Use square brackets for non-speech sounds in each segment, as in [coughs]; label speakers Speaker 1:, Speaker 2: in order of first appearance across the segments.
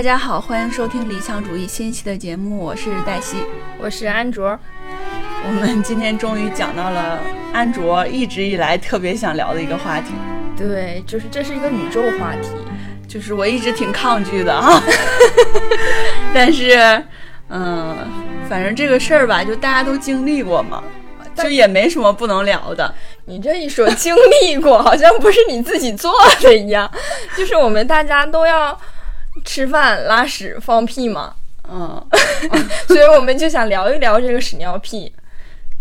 Speaker 1: 大家好，欢迎收听理想主义新期的节目，我是黛西，
Speaker 2: 我是安卓。
Speaker 1: 我们今天终于讲到了安卓一直以来特别想聊的一个话题，
Speaker 2: 对，就是这是一个宇宙话题，
Speaker 1: 就是我一直挺抗拒的。啊，[laughs] 但是，嗯，反正这个事儿吧，就大家都经历过嘛，就也没什么不能聊的。
Speaker 2: 你这一说经历过，好像不是你自己做的一样，就是我们大家都要吃饭、拉屎、放屁嘛，
Speaker 1: 嗯，[laughs]
Speaker 2: 所以我们就想聊一聊这个屎尿屁。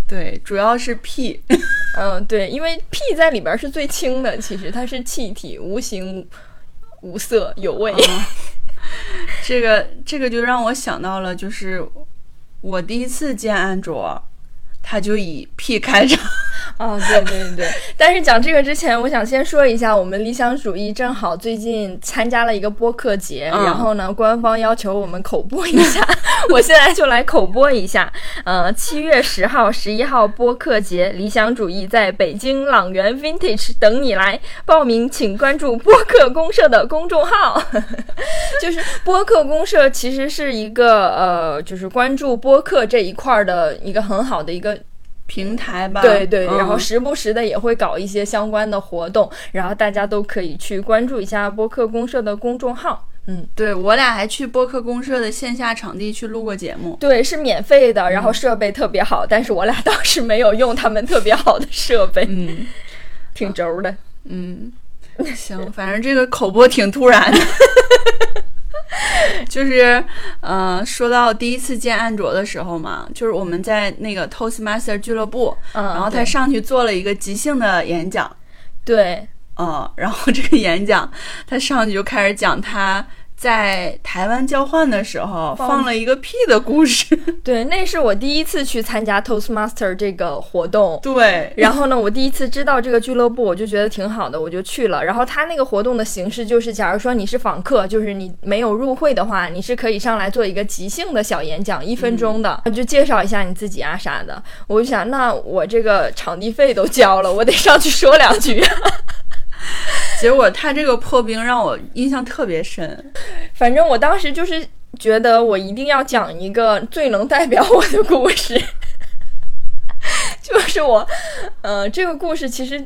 Speaker 1: 对，主要是屁。[laughs]
Speaker 2: 嗯，对，因为屁在里边是最轻的，其实它是气体，无形、无色、有味。
Speaker 1: 这个这个就让我想到了，就是我第一次见安卓，他就以屁开场。[laughs]
Speaker 2: 哦，对对对，但是讲这个之前，我想先说一下，我们理想主义正好最近参加了一个播客节，然后呢，官方要求我们口播一下，[laughs] 我现在就来口播一下。呃，七月十号、十一号播客节，理想主义在北京朗园 Vintage 等你来报名，请关注播客公社的公众号。[laughs] 就是播客公社其实是一个呃，就是关注播客这一块的一个很好的一个。
Speaker 1: 平台吧，
Speaker 2: 对对，然后时不时的也会搞一些相关的活动，然后大家都可以去关注一下播客公社的公众号。嗯，
Speaker 1: 对我俩还去播客公社的线下场地去录过节目，
Speaker 2: 对，是免费的，然后设备特别好，但是我俩当时没有用他们特别好的设备，
Speaker 1: 嗯，[laughs]
Speaker 2: 挺轴的，
Speaker 1: 嗯，行，反正这个口播挺突然的。[laughs] [laughs] 就是，嗯，说到第一次见安卓的时候嘛，就是我们在那个 Toastmaster 俱乐部，
Speaker 2: 嗯，
Speaker 1: 然后他上去做了一个即兴的演讲，
Speaker 2: 对，
Speaker 1: 嗯，然后这个演讲他上去就开始讲他。在台湾交换的时候放了一个屁的故事，[laughs]
Speaker 2: 对，那是我第一次去参加 Toastmaster 这个活动，
Speaker 1: 对，
Speaker 2: 然后呢，我第一次知道这个俱乐部，我就觉得挺好的，我就去了。然后他那个活动的形式就是，假如说你是访客，就是你没有入会的话，你是可以上来做一个即兴的小演讲，一分钟的，就介绍一下你自己啊啥的。我就想，那我这个场地费都交了，我得上去说两句。
Speaker 1: 结果他这个破冰让我印象特别深，
Speaker 2: 反正我当时就是觉得我一定要讲一个最能代表我的故事，[laughs] 就是我，呃，这个故事其实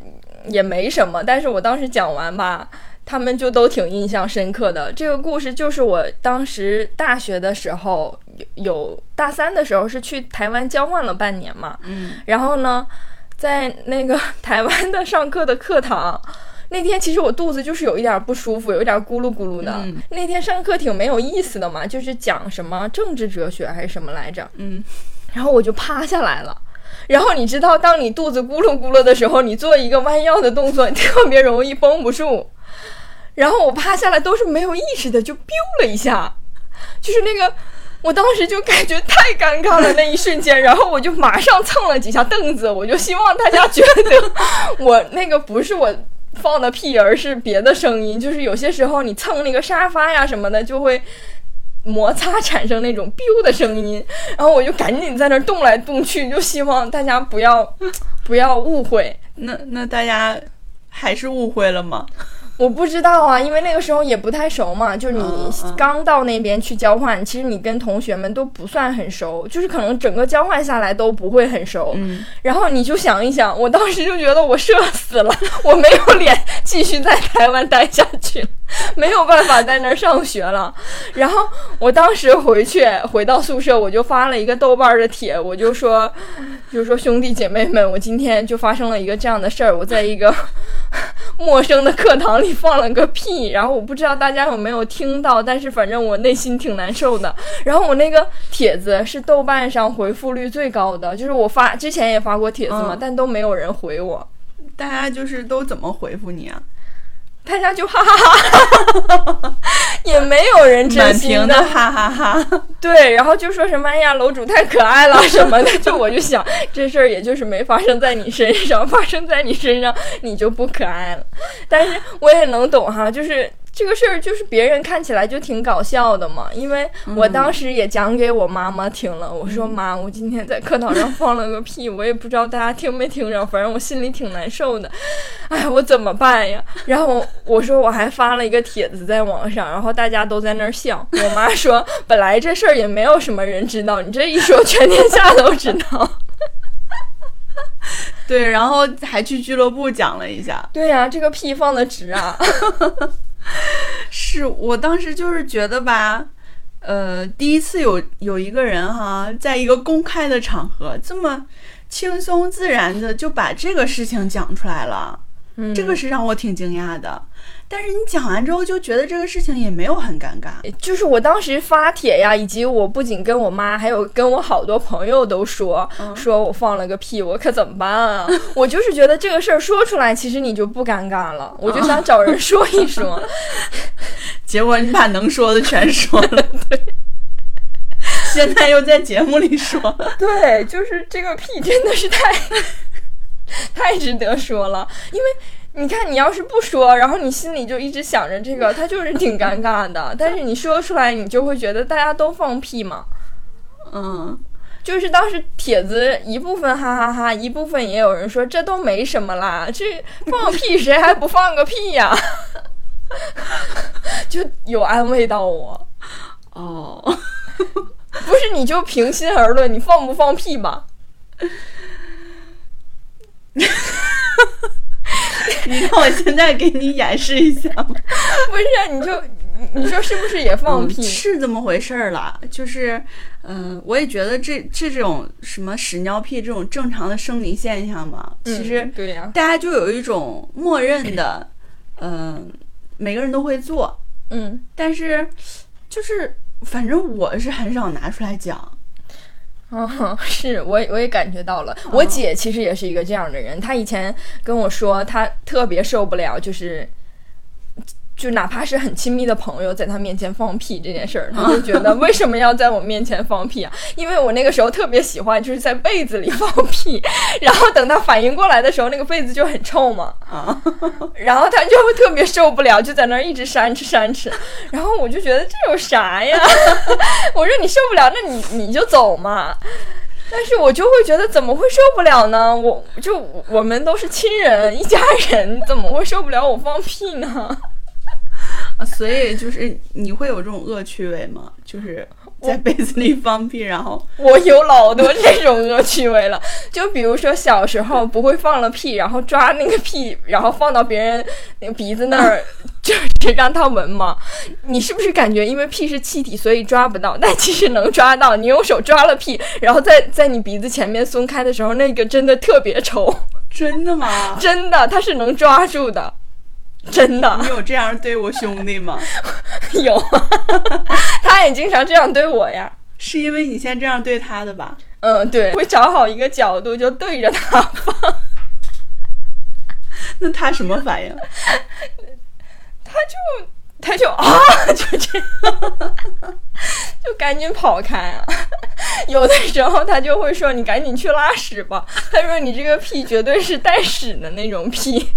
Speaker 2: 也没什么，但是我当时讲完吧，他们就都挺印象深刻的。这个故事就是我当时大学的时候有大三的时候是去台湾交换了半年嘛，
Speaker 1: 嗯，
Speaker 2: 然后呢，在那个 [laughs] 台湾的上课的课堂。那天其实我肚子就是有一点不舒服，有一点咕噜咕噜的。那天上课挺没有意思的嘛，就是讲什么政治哲学还是什么来着。
Speaker 1: 嗯，
Speaker 2: 然后我就趴下来了。然后你知道，当你肚子咕噜咕噜的时候，你做一个弯腰的动作特别容易绷不住。然后我趴下来都是没有意识的，就 biu 了一下，就是那个，我当时就感觉太尴尬了那一瞬间。然后我就马上蹭了几下凳子，我就希望大家觉得我那个不是我。放的屁而是别的声音，就是有些时候你蹭那个沙发呀什么的，就会摩擦产生那种 biu 的声音，然后我就赶紧在那动来动去，就希望大家不要 [laughs] 不要误会。
Speaker 1: 那那大家还是误会了吗？
Speaker 2: 我不知道啊，因为那个时候也不太熟嘛，就是你刚到那边去交换，其实你跟同学们都不算很熟，就是可能整个交换下来都不会很熟。
Speaker 1: 嗯，
Speaker 2: 然后你就想一想，我当时就觉得我社死了，[laughs] 我没有脸继续在台湾待下去，没有办法在那儿上学了。然后我当时回去回到宿舍，我就发了一个豆瓣的帖，我就说，就说兄弟姐妹们，我今天就发生了一个这样的事儿，我在一个陌生的课堂。里放了个屁，然后我不知道大家有没有听到，但是反正我内心挺难受的。然后我那个帖子是豆瓣上回复率最高的，就是我发之前也发过帖子嘛，但都没有人回我。
Speaker 1: 大家就是都怎么回复你啊？
Speaker 2: 大家就哈哈哈，[laughs] 也没有人真心
Speaker 1: 的哈哈哈。
Speaker 2: 对，然后就说什么哎呀楼主太可爱了什么的，[laughs] 就我就想这事儿也就是没发生在你身上，发生在你身上你就不可爱了。但是我也能懂哈，就是这个事儿就是别人看起来就挺搞笑的嘛，因为我当时也讲给我妈妈听了，我说妈，我今天在课堂上放了个屁，我也不知道大家听没听着，反正我心里挺难受的，哎，我怎么办呀？[laughs] 然后我说我还发了一个帖子在网上，然后大家都在那儿笑。我妈说 [laughs] 本来这事儿也没有什么人知道，你这一说全天下都知道。[laughs]
Speaker 1: 对，然后还去俱乐部讲了一下。
Speaker 2: 对呀、这个屁放的值啊。[laughs]
Speaker 1: 是我当时就是觉得吧，呃，第一次有有一个人哈，在一个公开的场合这么轻松自然的就把这个事情讲出来了，
Speaker 2: 嗯
Speaker 1: 这个是让我挺惊讶的。但是你讲完之后，就觉得这个事情也没有很尴尬。
Speaker 2: 就是我当时发帖呀，以及我不仅跟我妈，还有跟我好多朋友都说，说我放了个屁，我可怎么办啊？[laughs] 我就是觉得这个事儿说出来，其实你就不尴尬了，我就想找人说一说。[laughs]
Speaker 1: 结果你把能说的全说了，[laughs] 对。现在又在节目里说，
Speaker 2: 对，就是这个屁真的是太 [laughs] 太值得说了，因为。你看，你要是不说，然后你心里就一直想着这个，他就是挺尴尬的。但是你说出来，你就会觉得大家都放屁嘛。
Speaker 1: 嗯，
Speaker 2: 就是当时帖子一部分哈哈哈，一部分也有人说这都没什么啦，这 [laughs] 放屁谁还不放个屁呀？[laughs] 就有安慰到我。
Speaker 1: 哦，
Speaker 2: 不是，你就平心而论，你放不放屁吧？[laughs]
Speaker 1: 你让我现在给你演示一下吗？[laughs]
Speaker 2: 不是，你就你你说是不是也放屁？
Speaker 1: 嗯是这么回事儿了，就是，嗯、我也觉得这这种什么屎尿屁这种正常的生理现象嘛，其实
Speaker 2: 嗯对呀、
Speaker 1: 大家就有一种默认的，嗯、每个人都会做，
Speaker 2: 嗯，
Speaker 1: 但是就是反正我是很少拿出来讲。[laughs]
Speaker 2: 哦，是我也我也感觉到了。我姐其实也是一个这样的人，她以前跟我说，她特别受不了，就是。就哪怕是很亲密的朋友，在他面前放屁这件事儿，他就觉得 [laughs] 为什么要在我面前放屁啊？因为我那个时候特别喜欢，就是在被子里放屁，[laughs] 然后等他反应过来的时候，那个被子就很臭嘛，
Speaker 1: 啊，
Speaker 2: 然后他就会特别受不了，就在那儿一直扇吃扇吃，然后我就觉得这有啥呀？[laughs] 我说你受不了，那你你就走嘛。但是我就会觉得怎么会受不了呢？我就我们都是亲人，一家人，怎么会受不了我放屁呢？
Speaker 1: 所以就是你会有这种恶趣味吗？就是在被子里放屁，然后
Speaker 2: 我有老多这种恶趣味了，就比如说小时候不会放了屁，然后抓那个屁，然后放到别人那个鼻子那儿，[laughs] 就是让他闻嘛。你是不是感觉因为屁是气体，所以抓不到？但其实能抓到。你用手抓了屁，然后在在你鼻子前面松开的时候，那个真的特别臭，
Speaker 1: 真的吗？
Speaker 2: 真的，它是能抓住的。[laughs] 真的
Speaker 1: 你有这样对我兄弟吗？[laughs]
Speaker 2: 有，[laughs] 他也经常这样对我呀。
Speaker 1: 是因为你先这样对他的吧？
Speaker 2: 嗯，对，会找好一个角度就对着他放。
Speaker 1: 那他什么反应？
Speaker 2: 他就他就啊，就这样，就赶紧跑开啊！有的时候他就会说：“你赶紧去拉屎吧。”他说：“你这个屁绝对是带屎的那种屁，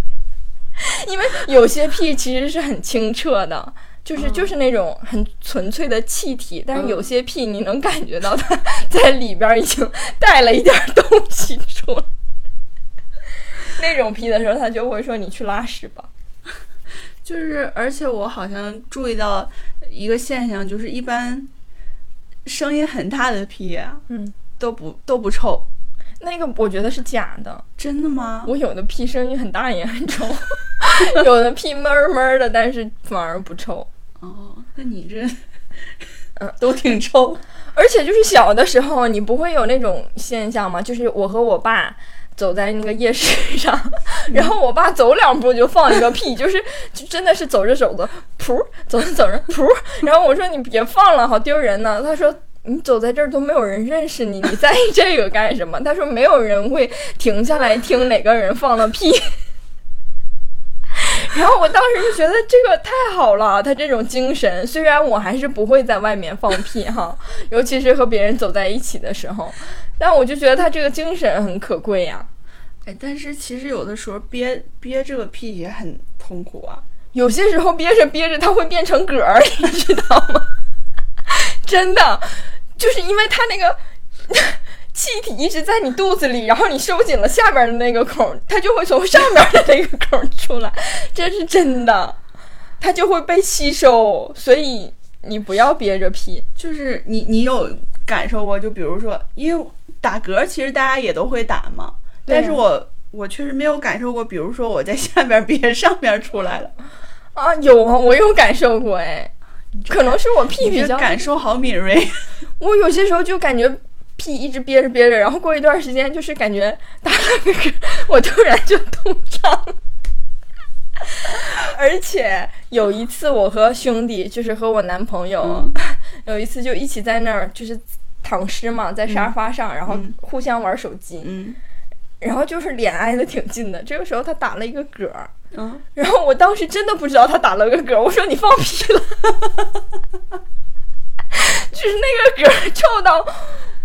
Speaker 2: 因为有些屁其实是很清澈的。”就是就是那种很纯粹的气体，但是有些屁你能感觉到它在里边已经带了一点东西出来。那种屁的时候，他就会说：“你去拉屎吧。[laughs] ”
Speaker 1: 就是，而且我好像注意到一个现象，就是一般声音很大的屁啊，
Speaker 2: 嗯，
Speaker 1: 都不都不臭。
Speaker 2: 那个我觉得是假的，
Speaker 1: 真的吗？
Speaker 2: 我有的屁声音很大也很臭，[laughs] 有的屁闷闷的，但是反而不臭。
Speaker 1: 哦，那你这，
Speaker 2: 嗯，[laughs]
Speaker 1: 都挺臭。[laughs]
Speaker 2: 而且就是小的时候，你不会有那种现象吗？就是我和我爸走在那个夜市上，然后我爸走两步就放一个屁，就是就真的是走着走着，噗，走着走着，噗。然后我说你别放了，好丢人呢。他说。你走在这儿都没有人认识你，你在意这个干什么？他说没有人会停下来听哪个人放了屁。[laughs] 然后我当时就觉得这个太好了，他这种精神，虽然我还是不会在外面放屁哈，尤其是和别人走在一起的时候，但我就觉得他这个精神很可贵呀、
Speaker 1: 哎，但是其实有的时候憋憋这个屁也很痛苦啊。
Speaker 2: 有些时候憋着憋着，它会变成嗝儿，你知道吗？[laughs] 真的，就是因为它那个 [laughs] 气体一直在你肚子里，然后你收紧了下边的那个孔，它就会从上边的那个孔出来，这是真的，它就会被吸收，所以你不要憋着屁。
Speaker 1: 就是你你有感受过？就比如说，因为打嗝，其实大家也都会打嘛，但是我我确实没有感受过。比如说我在下边憋，上边出来了，
Speaker 2: 啊，有啊，我有感受过哎，可能是我屁比较，
Speaker 1: 感受好敏锐。[laughs]
Speaker 2: 我有些时候就感觉屁一直憋着憋着，然后过一段时间就是感觉打了个嗝，我突然就通畅了。而且有一次，我和兄弟，就是和我男朋友，
Speaker 1: 嗯 [laughs]
Speaker 2: 有一次就一起在那儿，就是躺尸嘛，在沙发上，然后
Speaker 1: 嗯
Speaker 2: 互相玩手机，
Speaker 1: 嗯
Speaker 2: 然后就是脸挨得挺近的。这个时候他打了一个嗝，
Speaker 1: 嗯，
Speaker 2: 然后我当时真的不知道他打了个嗝，我说你放屁了，[laughs] 就是那个嗝臭到，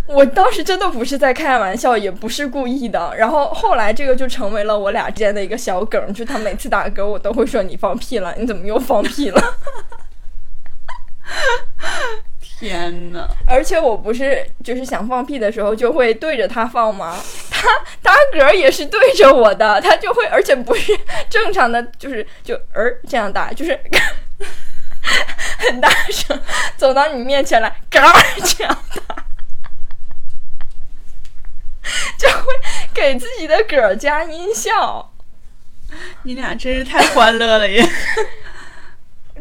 Speaker 2: 我当时真的不是在开玩笑，也不是故意的。然后后来这个就成为了我俩之间的一个小梗，就他每次打嗝，我都会说你放屁了，你怎么又放屁了？[laughs]
Speaker 1: 天哪！
Speaker 2: 而且我不是就是想放屁的时候就会对着他放吗？他打嗝也是对着我的，他就会，而且不是正常的，就是就儿这样打，就是很大声走到你面前来，嘎儿这样打，就会给自己的嗝加音效。
Speaker 1: 你俩真是太欢乐了也。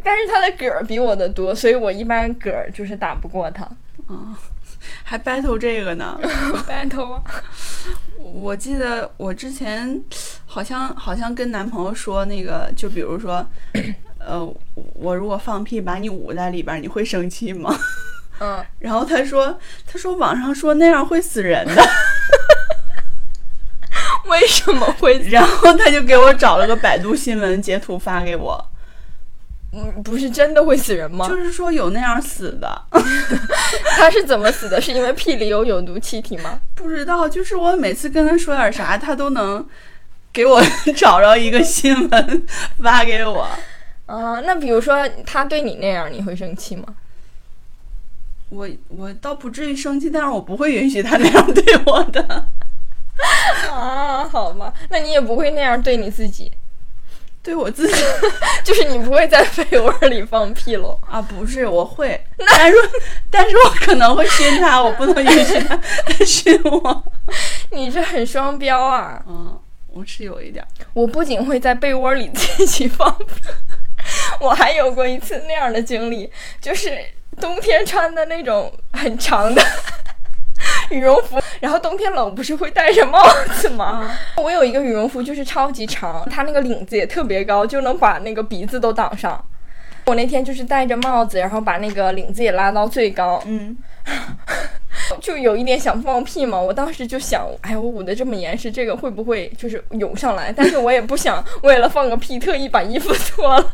Speaker 2: 但是他的嗝比我的多，所以我一般嗝就是打不过他。
Speaker 1: 嗯，还 battle 这个呢。[laughs]
Speaker 2: battle 啊，
Speaker 1: 我记得我之前好像好像跟男朋友说那个，就比如说，[coughs] 呃，我如果放屁把你捂在里边儿，你会生气吗？
Speaker 2: 嗯，[laughs]
Speaker 1: 然后他说，他说网上说那样会死人的，[laughs]
Speaker 2: 为什么会
Speaker 1: 然后他就给我找了个百度新闻截图发给我，
Speaker 2: 嗯，不是真的会死人吗？
Speaker 1: 就是说有那样死的，[laughs]
Speaker 2: 他是怎么死的？是因为屁里有有毒气体吗？
Speaker 1: 不知道，就是我每次跟他说点啥，他都能给我 [laughs] 找着一个新闻发给我。
Speaker 2: 啊，那比如说他对你那样，你会生气吗？
Speaker 1: 我我倒不至于生气，但是我不会允许他那样对我的。[laughs]
Speaker 2: 啊，好吧，那你也不会那样对你自己，
Speaker 1: 对我自己 [laughs]
Speaker 2: 就是你不会在被窝里放屁喽。
Speaker 1: 啊，不是我会，但是 [laughs] 但是我可能会熏他，我不能允许他他熏我。
Speaker 2: 你这很双标啊！
Speaker 1: 嗯，我是有一点。
Speaker 2: 我不仅会在被窝里自己放屁，[laughs] 我还有过一次那样的经历，就是冬天穿的那种很长的羽绒服，然后冬天冷不是会戴着帽子吗？我有一个羽绒服就是超级长，它那个领子也特别高，就能把那个鼻子都挡上。我那天就是戴着帽子，然后把那个领子也拉到最高，
Speaker 1: 嗯，[laughs]
Speaker 2: 就有一点想放屁嘛。我当时就想，哎，我捂得这么严实，这个会不会就是涌上来？但是我也不想为了放个屁特意把衣服脱了。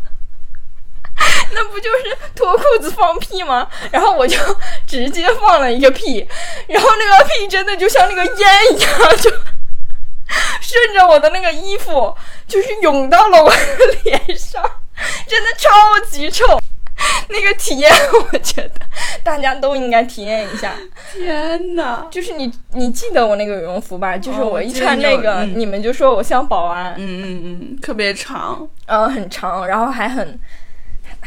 Speaker 2: 那不就是脱裤子放屁吗？然后我就直接放了一个屁，然后那个屁真的就像那个烟一样，就顺着我的那个衣服，就是涌到了我的脸上，真的超级臭。那个体验，我觉得大家都应该体验一下。
Speaker 1: 天哪！
Speaker 2: 就是你，你记得我那个羽绒服吧？就是
Speaker 1: 哦
Speaker 2: 我一穿那个，
Speaker 1: 嗯
Speaker 2: 你们就说我像保安，
Speaker 1: 嗯嗯嗯，特别长，
Speaker 2: 嗯，很长，然后还很，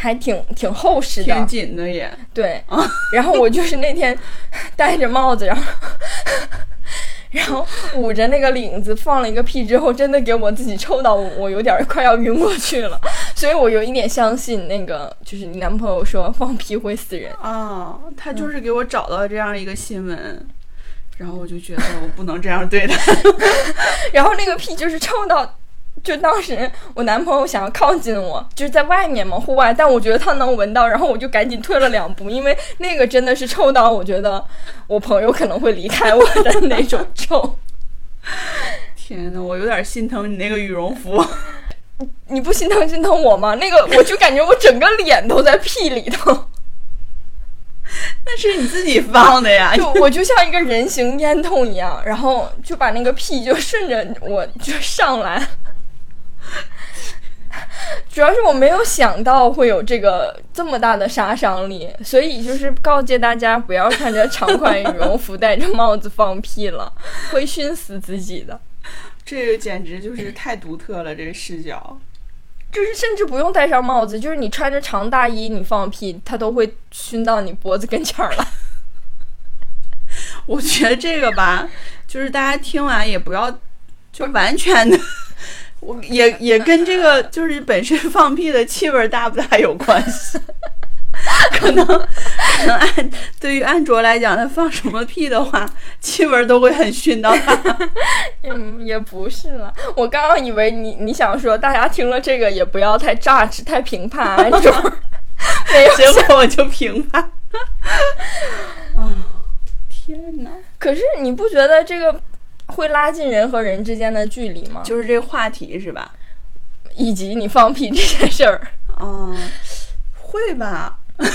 Speaker 2: 还挺挺厚实的挺，
Speaker 1: 紧的也。
Speaker 2: 对。然后我就是那天 [laughs] 戴着帽子，然后然后捂着那个领子放了一个屁之后，真的给我自己臭到我我有点快要晕过去了，所以我有一点相信那个，就是你男朋友说放屁会死人。
Speaker 1: 啊，他就是给我找到这样一个新闻，然后我就觉得 [laughs] 我不能这样对他。[laughs]
Speaker 2: 然后那个屁就是臭到，就当时我男朋友想要靠近我，就是在外面嘛，户外，但我觉得他能闻到，然后我就赶紧退了两步，因为那个真的是臭到我觉得我朋友可能会离开我的那种臭。
Speaker 1: 天哪，我有点心疼你那个羽绒服。
Speaker 2: 你不心疼心疼我吗？那个我就感觉我整个脸都在屁里头，
Speaker 1: 那是你自己放的呀。
Speaker 2: 就我就像一个人形烟筒一样，然后就把那个屁就顺着我就上来。[laughs] 主要是我没有想到会有这个这么大的杀伤力，所以就是告诫大家不要穿着长款羽绒服戴着帽子放屁了，[laughs] 会熏死自己的。
Speaker 1: 这个简直就是太独特了，这个视角。
Speaker 2: 就是甚至不用戴上帽子，就是你穿着长大衣你放屁，它都会熏到你脖子跟前儿了。[laughs]
Speaker 1: 我觉得这个吧，就是大家听完也不要就完全的，我也也跟这个就是本身放屁的气味大不大有关系。可能可能按对于安卓来讲，它放什么屁的话，气味都会很熏到他。[laughs]
Speaker 2: 嗯，也不是了。我刚刚以为你你想说，大家听了这个也不要太榨汁、太评判安卓，[laughs] 没有。
Speaker 1: 结果我就评判。[laughs] 啊，天哪！
Speaker 2: 可是你不觉得这个会拉近人和人之间的距离吗？
Speaker 1: 就是这个话题是吧？
Speaker 2: 以及你放屁这件事儿。
Speaker 1: 嗯，会吧。[laughs]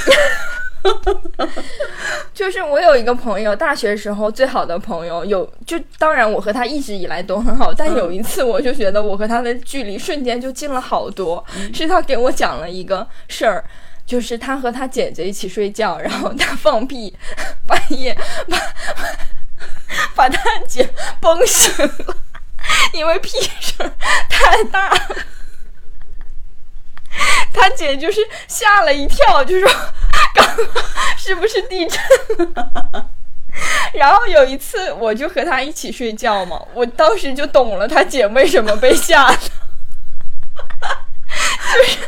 Speaker 2: 就是我有一个朋友，大学时候最好的朋友，有就当然我和他一直以来都很好，但有一次我就觉得我和他的距离瞬间就近了好多，是他给我讲了一个事儿，就是他和他姐姐一起睡觉，然后他放屁，半夜把 [laughs] [laughs] 把他姐崩醒了，因为屁声太大了。[laughs] 他姐就是吓了一跳，就说：“ [laughs] 刚是不是地震？”然后有一次，我就和他一起睡觉嘛，我当时就懂了他姐为什么被吓的，就是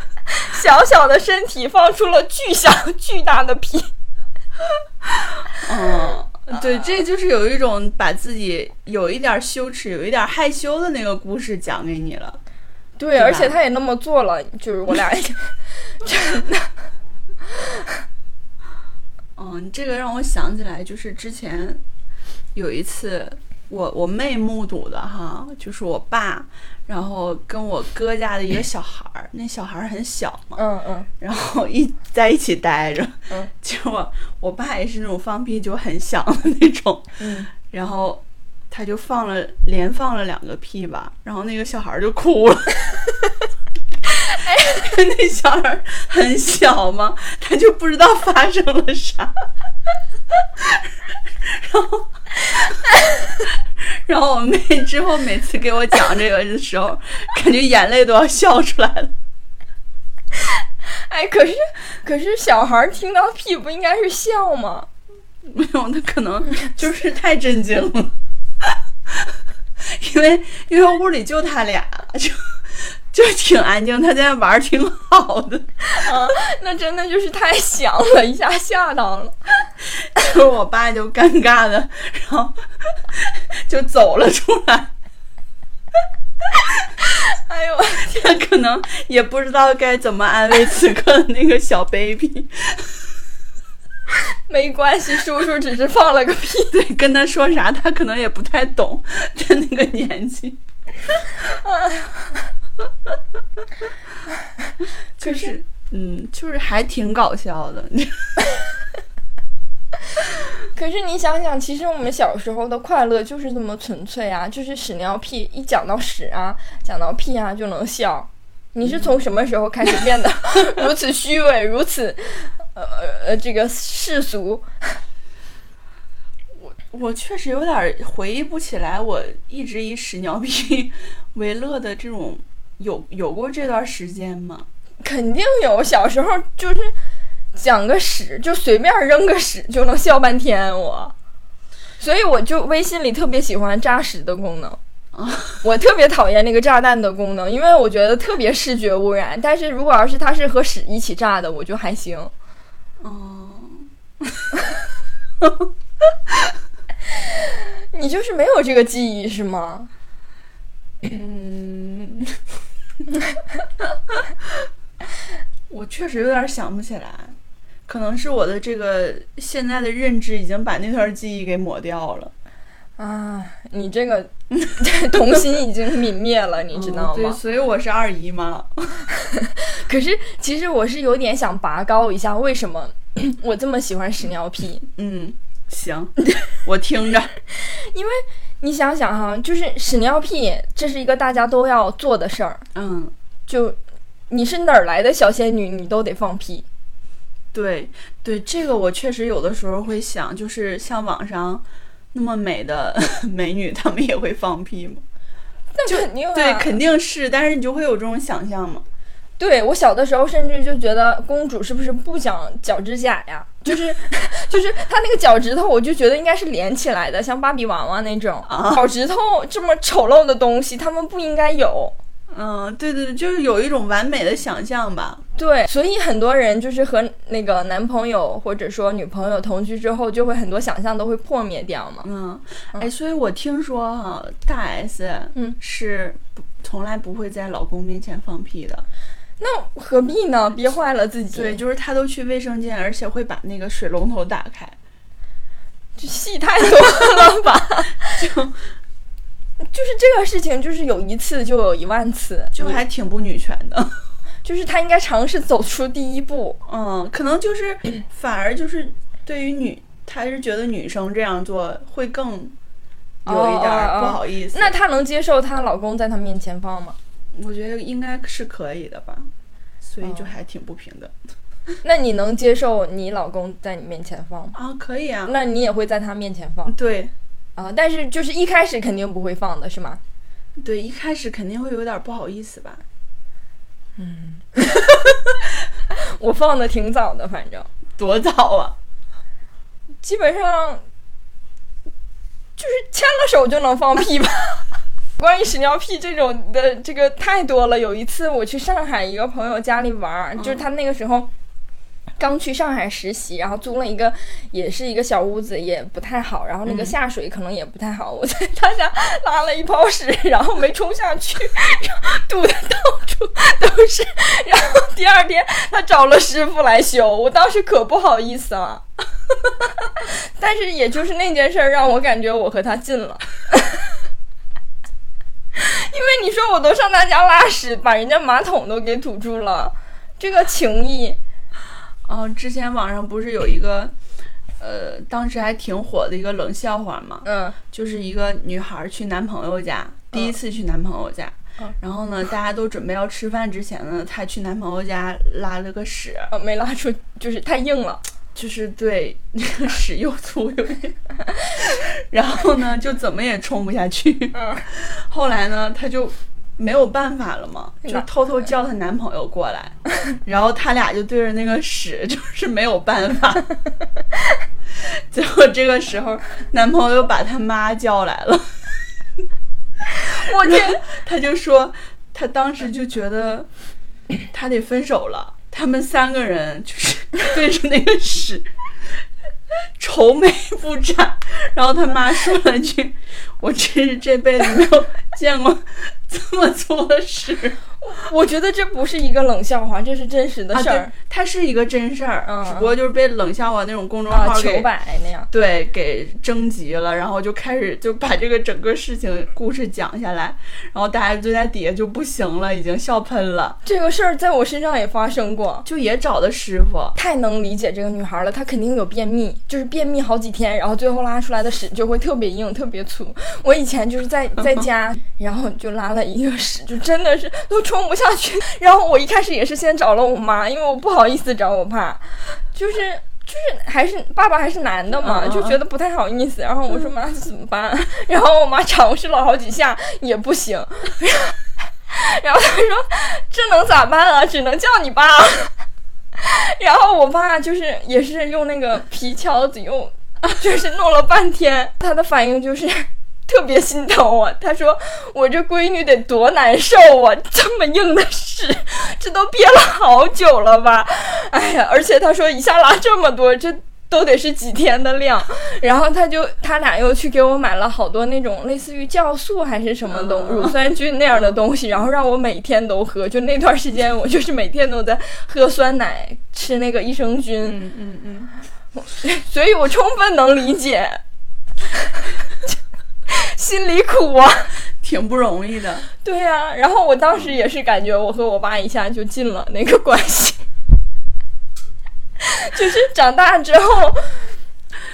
Speaker 2: 小小的身体放出了巨响巨大的屁。
Speaker 1: 嗯，[laughs] 对，这就是有一种把自己有一点羞耻、有一点害羞的那个故事讲给你了。
Speaker 2: 对，而且他也那么做了，就是我俩 [laughs] [laughs] 真的。
Speaker 1: 嗯，这个让我想起来，就是之前有一次，我我妹目睹的哈，就是我爸，然后跟我哥家的一个小孩儿，那小孩儿很小嘛，
Speaker 2: 嗯嗯，
Speaker 1: 然后一在一起待着，
Speaker 2: 嗯，
Speaker 1: 结果我爸也是那种放屁就很响的那种，
Speaker 2: 嗯，
Speaker 1: 然后。他就放了连放了两个屁吧，然后那个小孩就哭了。哎，[laughs] 那小孩很小嘛，他就不知道发生了啥。[laughs] 然后，[laughs] 然后我妹之后每次给我讲这个的时候，[laughs] 感觉眼泪都要笑出来了。
Speaker 2: 哎，可是可是小孩听到屁不应该是笑吗？
Speaker 1: 没有，那可能就是太震惊了。[laughs] 因为因为屋里就他俩，就就挺安静，他在那玩挺好的。[laughs]
Speaker 2: 啊，那真的就是太响了，一下吓到了。[laughs]
Speaker 1: 就我爸就尴尬的，然后就走了出来。[laughs]
Speaker 2: 哎呦，
Speaker 1: 他可能也不知道该怎么安慰此刻的那个小 baby。
Speaker 2: 没关系，叔叔只是放了个屁。
Speaker 1: 对，跟他说啥，他可能也不太懂，在那个年纪。[laughs] 就是，嗯，就是还挺搞笑的。[laughs]
Speaker 2: 可是你想想，其实我们小时候的快乐就是这么纯粹啊！就是屎尿屁，一讲到屎啊，讲到屁啊，就能笑。你是从什么时候开始变得 [laughs] 如此虚伪，如此？呃呃这个世俗，
Speaker 1: 我我确实有点回忆不起来，我一直以屎尿屁为乐的这种有有过这段时间吗？
Speaker 2: 肯定有，小时候就是讲个屎，就随便扔个屎就能笑半天，我，所以我就微信里特别喜欢炸屎的功能。[laughs] 我特别讨厌那个炸弹的功能，因为我觉得特别视觉污染。但是如果要是它是和屎一起炸的，我就还行。
Speaker 1: 哦，[laughs]
Speaker 2: 你就是没有这个记忆是吗？
Speaker 1: 嗯，[laughs] 我确实有点想不起来，可能是我的这个现在的认知已经把那段记忆给抹掉了。
Speaker 2: 啊，你这个童心已经泯灭了，你知道吗？
Speaker 1: 对，所以我是二姨妈。[laughs]
Speaker 2: 可是其实我是有点想拔高一下，为什么我这么喜欢屎尿屁？
Speaker 1: 嗯，行，我听着。[laughs]
Speaker 2: 因为你想想哈，就是屎尿屁，这是一个大家都要做的事儿。
Speaker 1: 嗯，
Speaker 2: 就你是哪儿来的小仙女，你都得放屁。
Speaker 1: 对对，这个我确实有的时候会想，就是像网上那么美的 [laughs] 美女，她们也会放屁吗？
Speaker 2: 那肯定啊，
Speaker 1: 对，肯定是，但是你就会有这种想象嘛。
Speaker 2: 对我小的时候，甚至就觉得公主是不是不想脚趾甲呀？就是 [laughs] 就是他那个脚趾头，我就觉得应该是连起来的，像芭比娃娃那种。
Speaker 1: 啊
Speaker 2: 脚趾头这么丑陋的东西，他们不应该有。
Speaker 1: 嗯，对对对，就是有一种完美的想象吧。
Speaker 2: 对，所以很多人就是和那个男朋友或者说女朋友同居之后，就会很多想象都会破灭掉嘛。
Speaker 1: 嗯，哎，所以我听说哈、大 S
Speaker 2: 嗯
Speaker 1: 是从来不会在老公面前放屁的。
Speaker 2: 那何必呢？憋坏了自己。
Speaker 1: 对，就是他都去卫生间，而且会把那个水龙头打开。
Speaker 2: 这戏太多了吧？[laughs]
Speaker 1: 就 [laughs]
Speaker 2: 就是这个事情，就是有一次就有一万次，
Speaker 1: 就还挺不女权的。[laughs]
Speaker 2: 就是他应该尝试走出第一步。
Speaker 1: 嗯，可能就是反而就是对于女，她是觉得女生这样做会更有一点儿不好意思。
Speaker 2: 那她能接受她老公在她面前放吗？
Speaker 1: 我觉得应该是可以的吧，所以就
Speaker 2: 哦
Speaker 1: 还挺不平等 [laughs]
Speaker 2: 那你能接受你老公在你面前放吗？
Speaker 1: 啊。可以啊，
Speaker 2: 那你也会在他面前放
Speaker 1: 对
Speaker 2: 啊？但是就是一开始肯定不会放的是吗？
Speaker 1: 对，一开始肯定会有点不好意思吧。
Speaker 2: 嗯 [laughs] 我放的挺早的，反正
Speaker 1: 多早啊！
Speaker 2: 基本上就是牵了手就能放屁吧。关于屎尿屁这种的这个太多了。有一次我去上海一个朋友家里玩儿，就是他那个时候刚去上海实习，然后租了一个也是一个小屋子，也不太好，然后那个下水可能也不太好。我在他家拉了一泡屎，然后没冲下去，然后堵的到处都是。然后第二天他找了师傅来修，我当时可不好意思了。[laughs] 但是也就是那件事儿让我感觉我和他近了。因为你说我都上他家拉屎，把人家马桶都给堵住了，这个情谊，
Speaker 1: 哦，之前网上不是有一个，呃，当时还挺火的一个冷笑话嘛，
Speaker 2: 嗯。
Speaker 1: 就是一个女孩去男朋友家，第一次去男朋友家，
Speaker 2: 嗯。
Speaker 1: 然后呢，大家都准备要吃饭之前呢，她去男朋友家拉了个屎，
Speaker 2: 呃，没拉出，就是太硬了。
Speaker 1: 就是对那个屎又粗又硬，然后呢，就怎么也冲不下去。
Speaker 2: 嗯，
Speaker 1: 后来呢，她就没有办法了嘛，就偷偷叫她男朋友过来，[laughs] 然后他俩就对着那个屎，就是没有办法。[laughs] 结果这个时候，男朋友把他妈叫来了，
Speaker 2: 我天，
Speaker 1: 他就说他当时就觉得他得分手了，他们三个人就是 [laughs] 对着那个屎愁眉不展，然后他妈说了句：“我真是这辈子没有见过这么粗的屎。[laughs]
Speaker 2: 我觉得这不是一个冷笑话，这是真实”的事儿，
Speaker 1: 它是一个真事儿，
Speaker 2: 嗯
Speaker 1: 只不过就是被冷笑话那种公众
Speaker 2: 啊，
Speaker 1: 号给、
Speaker 2: 糗百那样。
Speaker 1: 对给征集了，然后就开始就把这个整个事情故事讲下来，然后大家就在底下就不行了，已经笑喷了，
Speaker 2: 这个事儿在我身上也发生过，
Speaker 1: 就也找的师傅。
Speaker 2: 太能理解这个女孩了。她肯定有便秘，就是便秘好几天，然后最后拉出来的屎就会特别硬、特别粗。我以前就是在在家，[laughs] 然后就拉了一个屎，就真的是都冲不下去。[laughs] 然后我一开始也是先找了我妈，因为我不好意思找我爸，就是。就是还是爸爸还是男的嘛，就觉得不太好意思。然后我说妈怎么办？[laughs] 然后我妈尝试了好几下也不行，[laughs] 然后她说这能咋办啊？只能叫你爸。然后我爸就是也是用那个皮锹子用，就是弄了半天，他的反应就是特别心疼我。他说我这闺女得多难受啊，这么硬的屎，这都憋了好久了吧？哎呀，而且他说一下拉这么多，这。都得是几天的量，然后他就他俩又去给我买了好多那种类似于酵素还是什么东乳酸菌那样的东西，然后让我每天都喝。就那段时间，我就是每天都在喝酸奶，吃那个益生菌，
Speaker 1: 嗯嗯嗯，[laughs]
Speaker 2: 所以我充分能理解，[laughs] 心里苦啊。[laughs]
Speaker 1: 挺不容易的。
Speaker 2: 对呀、然后我当时也是感觉我和我爸一下就进了那个关系，[laughs] 就是长大之后，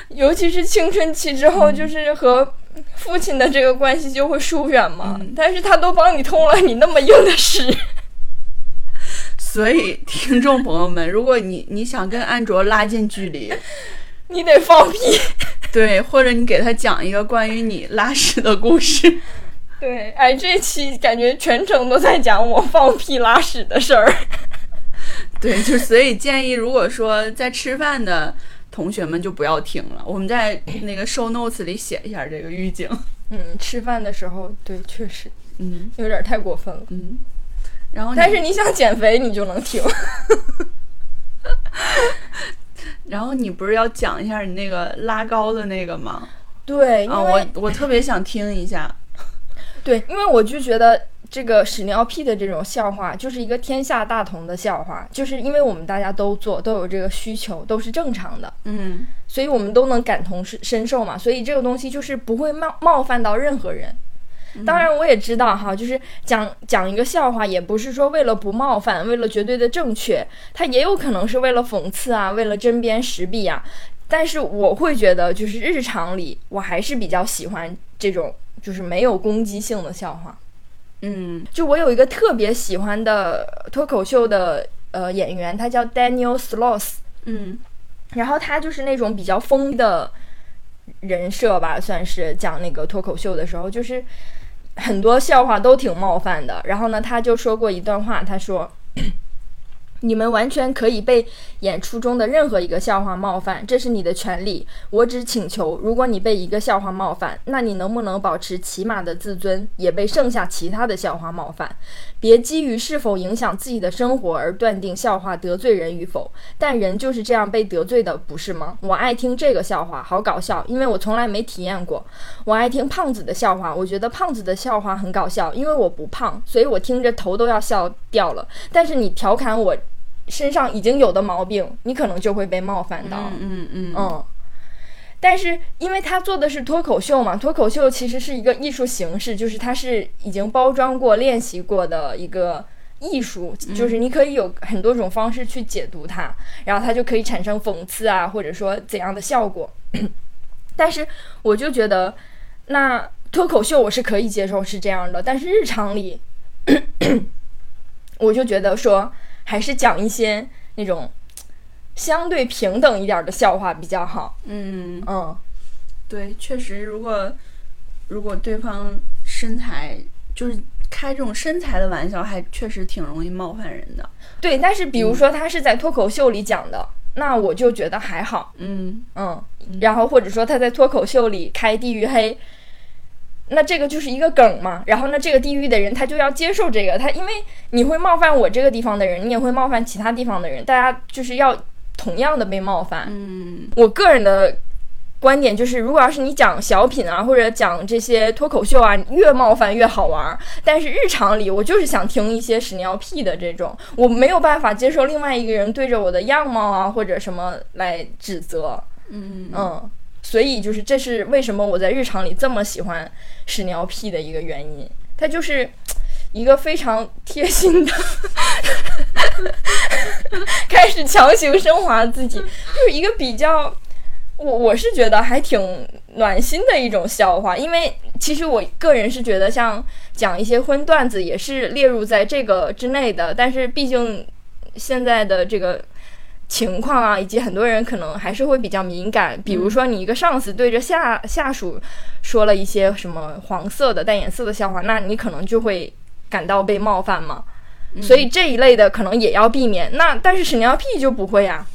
Speaker 2: 尤其是青春期之后，就是和父亲的这个关系就会疏远嘛。
Speaker 1: 嗯
Speaker 2: 但是他都帮你通了你那么硬的屎，
Speaker 1: 所以听众朋友们，如果你你想跟安卓拉近距离，
Speaker 2: 你得放屁。[laughs]
Speaker 1: 对，或者你给他讲一个关于你拉屎的故事。[laughs]
Speaker 2: 对，哎，这期感觉全程都在讲我放屁拉屎的事儿。
Speaker 1: 对，就所以建议，如果说在吃饭的同学们就不要听了，我们在那个 show notes 里写一下这个预警。
Speaker 2: 嗯，吃饭的时候，对，确实，
Speaker 1: 嗯
Speaker 2: 有点太过分了。
Speaker 1: 嗯，然后
Speaker 2: 但是你想减肥，你就能听。[laughs]
Speaker 1: 然后你不是要讲一下你那个拉高的那个吗？
Speaker 2: 对，因
Speaker 1: 啊，
Speaker 2: 为、
Speaker 1: 我我特别想听一下。[laughs]
Speaker 2: 对，因为我就觉得这个屎尿屁的这种笑话，就是一个天下大同的笑话，就是因为我们大家都做，都有这个需求，都是正常的，
Speaker 1: 嗯
Speaker 2: 所以我们都能感同身身受嘛，所以这个东西就是不会冒冒犯到任何人。当然，我也知道哈，就是讲讲一个笑话，也不是说为了不冒犯，为了绝对的正确，它也有可能是为了讽刺啊，为了针砭时弊啊。但是我会觉得，就是日常里，我还是比较喜欢这种就是没有攻击性的笑话。
Speaker 1: 嗯
Speaker 2: 就我有一个特别喜欢的脱口秀的呃演员，他叫 Daniel Sloss，
Speaker 1: 嗯
Speaker 2: 然后他就是那种比较疯的人设吧，算是讲那个脱口秀的时候，就是很多笑话都挺冒犯的。然后呢，他就说过一段话，他说。你们完全可以被演出中的任何一个笑话冒犯，这是你的权利。我只请求，如果你被一个笑话冒犯，那你能不能保持起码的自尊，也被剩下其他的笑话冒犯？别基于是否影响自己的生活而断定笑话得罪人与否。但人就是这样被得罪的，不是吗？我爱听这个笑话，好搞笑，因为我从来没体验过。我爱听胖子的笑话，我觉得胖子的笑话很搞笑，因为我不胖，所以我听着头都要笑掉了。但是你调侃我身上已经有的毛病，你可能就会被冒犯到。
Speaker 1: 嗯嗯嗯
Speaker 2: 嗯，但是因为他做的是脱口秀嘛，脱口秀其实是一个艺术形式，就是它是已经包装过、练习过的一个艺术，就是你可以有很多种方式去解读它，然后它就可以产生讽刺啊，或者说怎样的效果。[clears throat] 但是我就觉得，那脱口秀我是可以接受是这样的，但是日常里，[clears throat] 我就觉得说还是讲一些那种相对平等一点的笑话比较好。
Speaker 1: 嗯，
Speaker 2: 嗯，
Speaker 1: 对，确实，如果如果对方身材就是开这种身材的玩笑，还确实挺容易冒犯人的。
Speaker 2: 对。但是比如说他是在脱口秀里讲的，那我就觉得还好。
Speaker 1: 嗯
Speaker 2: 嗯，然后或者说他在脱口秀里开地域黑，那这个就是一个梗嘛。然后呢，这个地域的人他就要接受这个，他因为你会冒犯我这个地方的人，你也会冒犯其他地方的人，大家就是要同样的被冒犯。
Speaker 1: 嗯
Speaker 2: 我个人的观点就是，如果要是你讲小品啊，或者讲这些脱口秀啊，越冒犯越好玩儿。但是日常里，我就是想听一些屎尿屁的这种，我没有办法接受另外一个人对着我的样貌啊或者什么来指责。
Speaker 1: 嗯
Speaker 2: 嗯，所以就是这是为什么我在日常里这么喜欢屎尿屁的一个原因，它就是一个非常贴心的，[laughs] 开始强行升华自己，就是一个比较，我我是觉得还挺暖心的一种笑话，因为其实我个人是觉得像讲一些荤段子也是列入在这个之内的，但是毕竟现在的这个。情况啊，以及很多人可能还是会比较敏感，比如说你一个上司对着下下属说了一些什么黄色的带颜色的笑话，那你可能就会感到被冒犯嘛。所以这一类的可能也要避免。那但是屎尿屁就不会呀、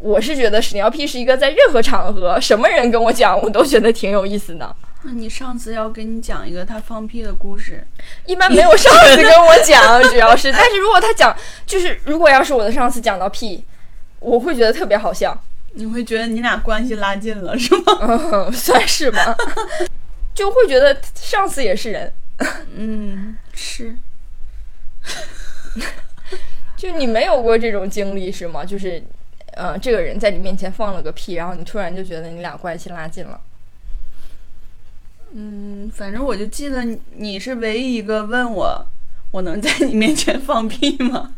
Speaker 2: 我是觉得屎尿屁是一个在任何场合什么人跟我讲，我都觉得挺有意思的。
Speaker 1: 那你上次要跟你讲一个他放屁的故事，
Speaker 2: 一般没有上司跟我讲，主要是，[laughs] 但是如果他讲，就是如果要是我的上司讲到屁，我会觉得特别好笑。
Speaker 1: 你会觉得你俩关系拉近了，是吗？[laughs]
Speaker 2: 嗯，算是吧，[laughs] 就会觉得上司也是人。
Speaker 1: 嗯，是。
Speaker 2: 就你没有过这种经历是吗？就是，呃，这个人在你面前放了个屁，然后你突然就觉得你俩关系拉近了。
Speaker 1: 嗯，反正我就记得你你是唯一一个问我，我能在你面前放屁吗？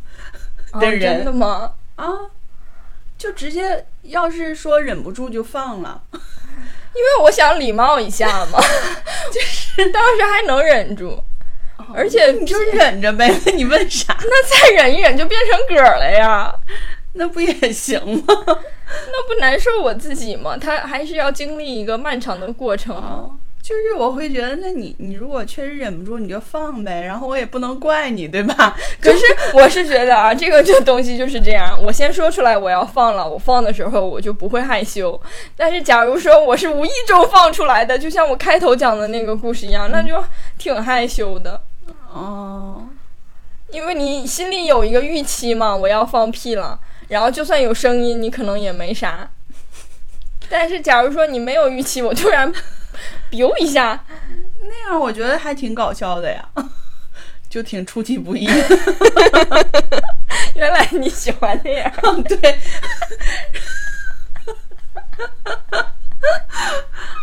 Speaker 2: 啊
Speaker 1: 的人
Speaker 2: 真的吗？
Speaker 1: 啊，就直接要是说忍不住就放了。[laughs]
Speaker 2: 因为我想礼貌一下嘛，[laughs] 就是当时还能忍住。而且
Speaker 1: 你就忍着呗，那你问啥？
Speaker 2: 那再忍一忍就变成嗝了呀，
Speaker 1: 那不也行吗？
Speaker 2: 那不难受我自己吗？他还是要经历一个漫长的过程。
Speaker 1: 哦，就是我会觉得，那你你如果确实忍不住，你就放呗，然后我也不能怪你，对吧？[laughs]
Speaker 2: 可是我是觉得啊，这个这东西就是这样，我先说出来我要放了，我放的时候我就不会害羞。但是假如说我是无意中放出来的，就像我开头讲的那个故事一样，那就挺害羞的。
Speaker 1: 哦，
Speaker 2: 因为你心里有一个预期嘛，我要放屁了，然后就算有声音，你可能也没啥。但是假如说你没有预期，我突然 biu 一下，
Speaker 1: 那样我觉得还挺搞笑的呀，[laughs] 就挺出其不意。[laughs]
Speaker 2: 原来你喜欢那样。[laughs]
Speaker 1: 对。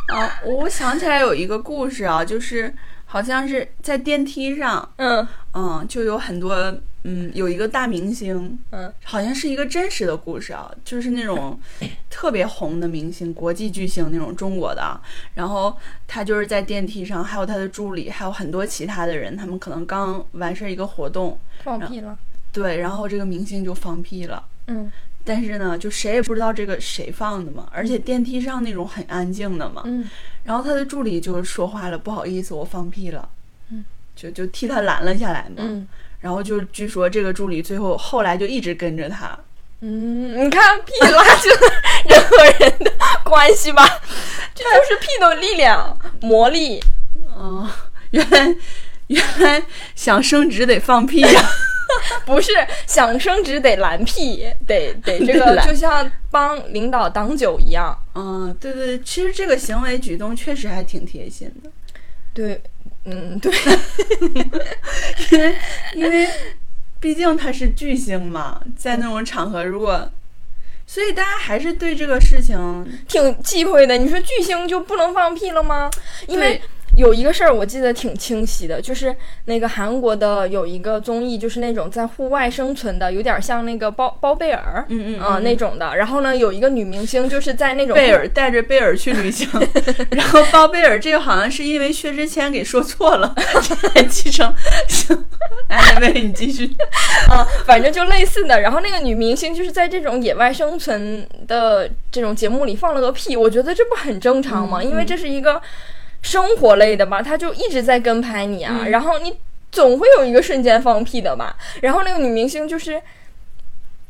Speaker 1: 啊，我想起来有一个故事啊，就是好像是在电梯上，
Speaker 2: 嗯
Speaker 1: 嗯，就有很多，嗯，有一个大明星，
Speaker 2: 嗯，
Speaker 1: 好像是一个真实的故事啊，就是那种 [coughs] 特别红的明星，国际巨星那种中国的啊，然后他就是在电梯上，还有他的助理，还有很多其他的人，他们可能刚完事儿一个活动，
Speaker 2: 放屁了。
Speaker 1: 对，然后这个明星就放屁了。
Speaker 2: 嗯
Speaker 1: 但是呢，就谁也不知道这个谁放的嘛，而且电梯上那种很安静的嘛。
Speaker 2: 嗯
Speaker 1: 然后他的助理就说话了，不好意思，我放屁了。
Speaker 2: 嗯，
Speaker 1: 就就替他拦了下来嘛。
Speaker 2: 嗯
Speaker 1: 然后就据说这个助理最后后来就一直跟着他。
Speaker 2: 嗯，你看屁拉近了人和人的关系吧，这就是屁的力量魔力。
Speaker 1: 哦，原来原来想升职得放屁呀、[laughs]
Speaker 2: 不是想升职得蓝屁，得得这个 [laughs] 就像帮领导挡酒一样。
Speaker 1: 嗯，对对，对其实这个行为举动确实还挺贴心的，
Speaker 2: 对，嗯，对，[laughs]
Speaker 1: 因为因为毕竟他是巨星嘛，在那种场合如果。所以大家还是对这个事情，
Speaker 2: 挺忌讳的。你说巨星就不能放屁了吗？因为
Speaker 1: 对
Speaker 2: 有一个事儿我记得挺清晰的，就是那个韩国的有一个综艺，就是那种在户外生存的，有点像那个包包贝尔，
Speaker 1: 嗯嗯
Speaker 2: 啊、
Speaker 1: 嗯
Speaker 2: 那种的。然后呢，有一个女明星就是在那种
Speaker 1: 贝尔带着贝尔去旅行，[laughs] 然后包贝尔这个好像是因为薛之谦给说错了，才继承。行，哎，贝，你继续。[laughs]
Speaker 2: 啊，反正就类似的。然后那个女明星就是在这种野外生存的这种节目里放了个屁，我觉得这不很正常吗？
Speaker 1: 嗯
Speaker 2: 因为这是一个生活类的吧，他就一直在跟拍你啊，
Speaker 1: 嗯
Speaker 2: 然后你总会有一个瞬间放屁的吧。然后那个女明星就是。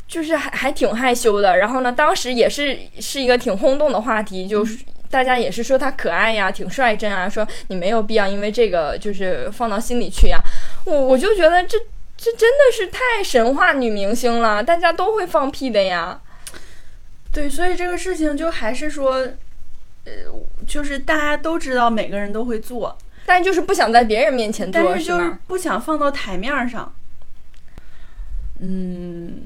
Speaker 2: 就是还还挺害羞的，然后呢，当时也是是一个挺轰动的话题，就是大家也是说她可爱呀，挺率真啊，说你没有必要因为这个就是放到心里去呀。我我就觉得这这真的是太神话女明星了，大家都会放屁的呀。
Speaker 1: 对，所以这个事情就还是说，呃，就是大家都知道，每个人都会做，
Speaker 2: 但就是不想在别人面前做，
Speaker 1: 但是就是
Speaker 2: 吗？
Speaker 1: 不想放到台面上。嗯，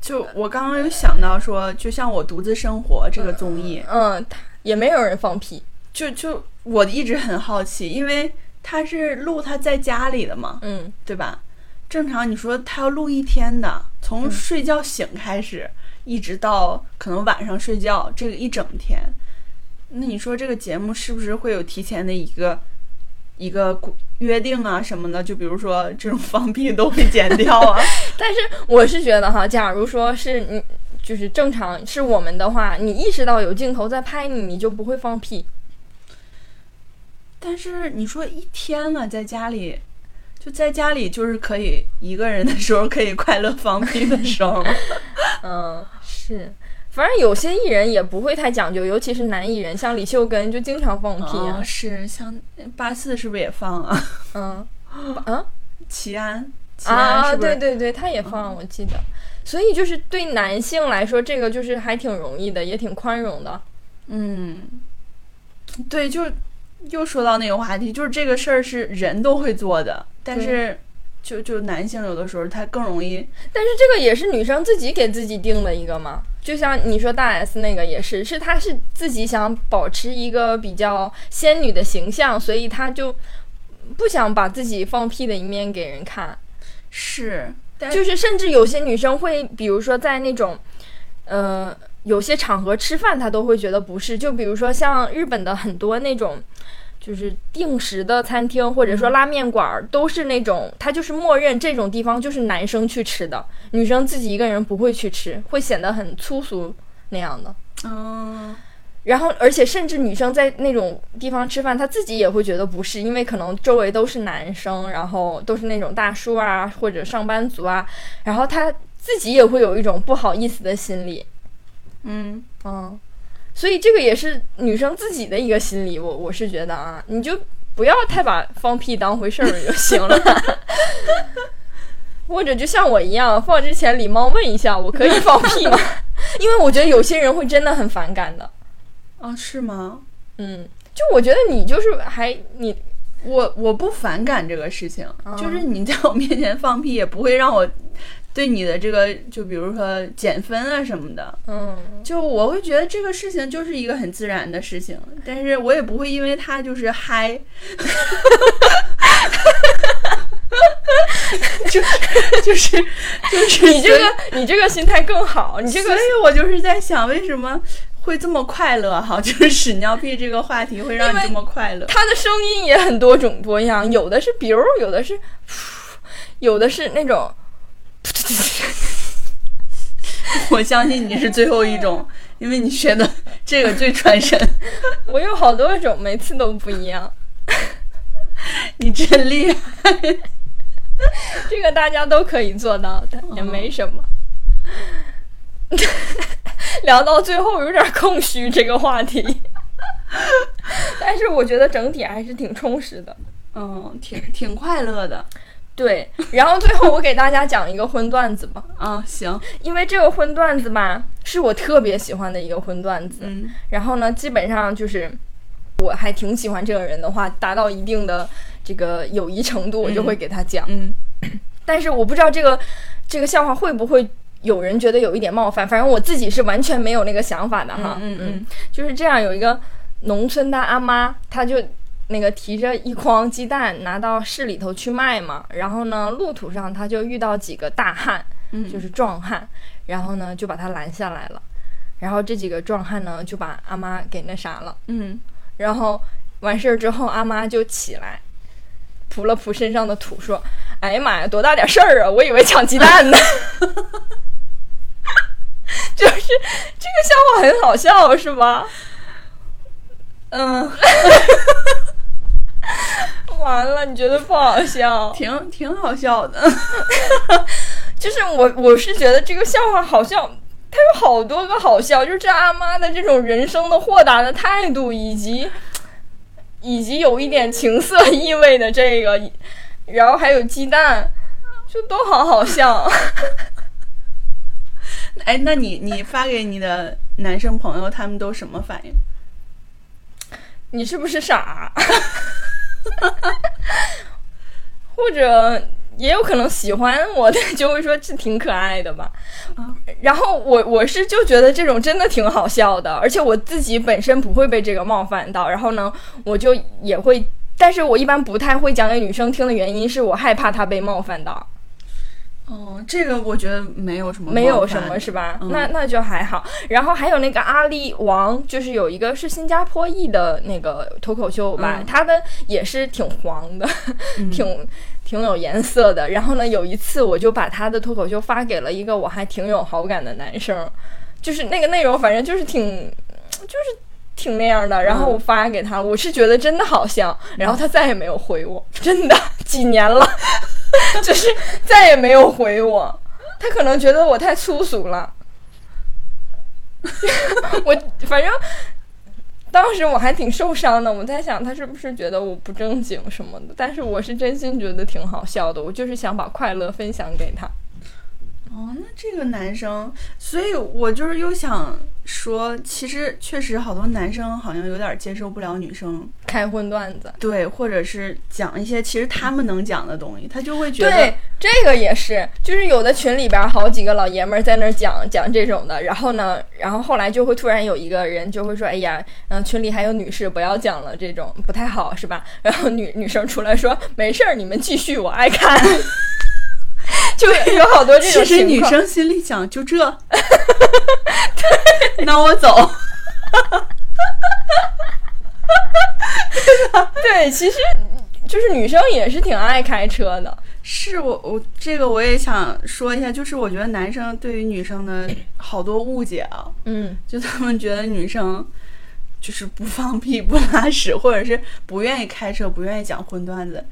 Speaker 1: 就我刚刚有想到说，就像我独自生活这个综艺，
Speaker 2: 嗯，也没有人放屁。
Speaker 1: 就就我一直很好奇，因为他是录他在家里的嘛，
Speaker 2: 嗯
Speaker 1: 对吧？正常你说他要录一天的，从睡觉醒开始，一直到可能晚上睡觉，这个一整天，那你说这个节目是不是会有提前的一个一个规约定啊什么的？就比如说这种放屁都会剪掉啊？[laughs]
Speaker 2: 但是我是觉得哈，假如说是你就是正常是我们的话，你意识到有镜头在拍你，你就不会放屁。
Speaker 1: 但是你说一天了，在家里。就在家里，就是可以一个人的时候，可以快乐放屁的时候。[laughs]
Speaker 2: 嗯，是。反正有些艺人也不会太讲究，尤其是男艺人，像李秀根就经常放屁啊
Speaker 1: 哦。是像八四是不是也放啊？
Speaker 2: 嗯 [laughs] 啊
Speaker 1: 齐安，齐安
Speaker 2: 啊，
Speaker 1: 是不是？
Speaker 2: 对对对，他也放，我记得。所以就是对男性来说，这个就是还挺容易的，也挺宽容的。
Speaker 1: 嗯，对，就又说到那个话题，就是这个事儿是人都会做的，但是就就男性有的时候他更容易，
Speaker 2: 但是这个也是女生自己给自己定的一个嘛，就像你说大 S 那个也是，是她是自己想保持一个比较仙女的形象，所以她就不想把自己放屁的一面给人看。
Speaker 1: 是，但
Speaker 2: 就是甚至有些女生会，比如说在那种，呃，有些场合吃饭，她都会觉得不是。就比如说像日本的很多那种就是定时的餐厅或者说拉面馆儿，都是那种他就是默认这种地方就是男生去吃的，女生自己一个人不会去吃，会显得很粗俗那样的。
Speaker 1: 嗯，
Speaker 2: 然后，而且甚至女生在那种地方吃饭，她自己也会觉得不适，因为可能周围都是男生，然后都是那种大叔啊或者上班族啊，然后她自己也会有一种不好意思的心理。
Speaker 1: 嗯，
Speaker 2: 嗯，所以这个也是女生自己的一个心理，我我是觉得啊，你就不要太把放屁当回事儿就行了。[laughs] 或者就像我一样，放之前礼貌问一下，我可以放屁吗？[laughs] 因为我觉得有些人会真的很反感的。
Speaker 1: 啊，是吗？
Speaker 2: 嗯，就我觉得你就是还你
Speaker 1: 我我不反感这个事情，
Speaker 2: 嗯
Speaker 1: 就是你在我面前放屁也不会让我对你的这个，就比如说减分啊什么的。
Speaker 2: 嗯
Speaker 1: 就我会觉得这个事情就是一个很自然的事情，但是我也不会因为他就是嗨，[laughs] 就是就是就是
Speaker 2: 你这个你这个心态更好，你这个
Speaker 1: 所以我就是在想，为什么会这么快乐？哈，就是屎尿屁这个话题会让你这么快乐。
Speaker 2: 他的声音也很多种多样，有的是比如，有的是，有的是那种，[laughs]
Speaker 1: 我相信你是最后一种，因为你学的这个最传神。[laughs]
Speaker 2: 我有好多种，每次都不一样。[laughs]
Speaker 1: 你真厉害！
Speaker 2: 这个大家都可以做到的，也没什么。聊到最后有点空虚这个话题，但是我觉得整体还是挺充实的。
Speaker 1: 嗯，挺挺快乐的。
Speaker 2: 对，然后最后我给大家讲一个荤段子吧，[laughs]
Speaker 1: 啊，行，
Speaker 2: 因为这个荤段子吧是我特别喜欢的一个荤段子。
Speaker 1: 嗯
Speaker 2: 然后呢，基本上就是我还挺喜欢这个人的话，达到一定的这个友谊程度，我就会给他讲。
Speaker 1: 嗯 [clears throat]
Speaker 2: 但是我不知道这个这个笑话会不会有人觉得有一点冒犯，反正我自己是完全没有那个想法的哈。
Speaker 1: 嗯嗯
Speaker 2: 就是这样，有一个农村的阿妈，她就那个提着一筐鸡蛋拿到市里头去卖嘛，然后呢，路途上他就遇到几个大汉，
Speaker 1: 嗯，
Speaker 2: 就是壮汉，然后呢就把他拦下来了，然后这几个壮汉呢就把阿妈给那啥了，
Speaker 1: 嗯
Speaker 2: 然后完事儿之后，阿妈就起来，扑了扑身上的土，说：“哎呀妈呀，多大点事儿啊！我以为抢鸡蛋呢。[laughs] ”就是这个笑话很好笑，是吧？
Speaker 1: 嗯，[laughs]
Speaker 2: 完了，你觉得不好笑？[laughs]
Speaker 1: 挺挺好笑的。[laughs]
Speaker 2: 就是我，我是觉得这个笑话好笑，它有好多个好笑，就是这阿妈的这种人生的豁达的态度，以及以及有一点情色意味的这个，然后还有鸡蛋，就都好好笑。
Speaker 1: 哎，那你你发给你的男生朋友，他们都什么反应？
Speaker 2: 你是不是傻？[laughs] 或者也有可能喜欢我的就会说这挺可爱的吧。
Speaker 1: 啊
Speaker 2: 然后我我是就觉得这种真的挺好笑的，而且我自己本身不会被这个冒犯到，然后呢，我就也会，但是我一般不太会讲给女生听的原因是我害怕她被冒犯到。
Speaker 1: 哦，这个我觉得没有什么，
Speaker 2: 没有什么是吧？
Speaker 1: 嗯
Speaker 2: 那那就还好。然后还有那个阿力王，就是有一个是新加坡裔的那个脱口秀吧，
Speaker 1: 嗯
Speaker 2: 他的也是挺黄的，
Speaker 1: 嗯
Speaker 2: 挺挺有颜色的。然后呢，有一次我就把他的脱口秀发给了一个我还挺有好感的男生，就是那个内容反正就是挺就是。挺那样的，然后我发给他，我是觉得真的好像，然后他再也没有回我，真的几年了，[laughs] 就是再也没有回我，他可能觉得我太粗俗了。[laughs] 我反正当时我还挺受伤的，我在想他是不是觉得我不正经什么的，但是我是真心觉得挺好笑的，我就是想把快乐分享给他。
Speaker 1: 哦，那这个男生，所以我就是又想说，其实确实好多男生好像有点接受不了女生
Speaker 2: 开荤段子，
Speaker 1: 对，或者是讲一些其实他们能讲的东西，他就会觉得
Speaker 2: 对，这个也是，就是有的群里边好几个老爷们儿在那儿讲讲这种的，然后呢，然后后来就会突然有一个人就会说，哎呀，嗯，群里还有女士，不要讲了，这种不太好，是吧？然后女女生出来说，没事儿，你们继续，我爱看。[laughs] [laughs] 就有好多这种
Speaker 1: 其实女生心里想就这，[laughs] 那我走。[laughs]
Speaker 2: 对，其实就是女生也是挺爱开车的。
Speaker 1: 是我我这个我也想说一下，就是我觉得男生对于女生的好多误解啊，
Speaker 2: 嗯，
Speaker 1: 就他们觉得女生就是不放屁、不拉屎，或者是不愿意开车、不愿意讲荤段子。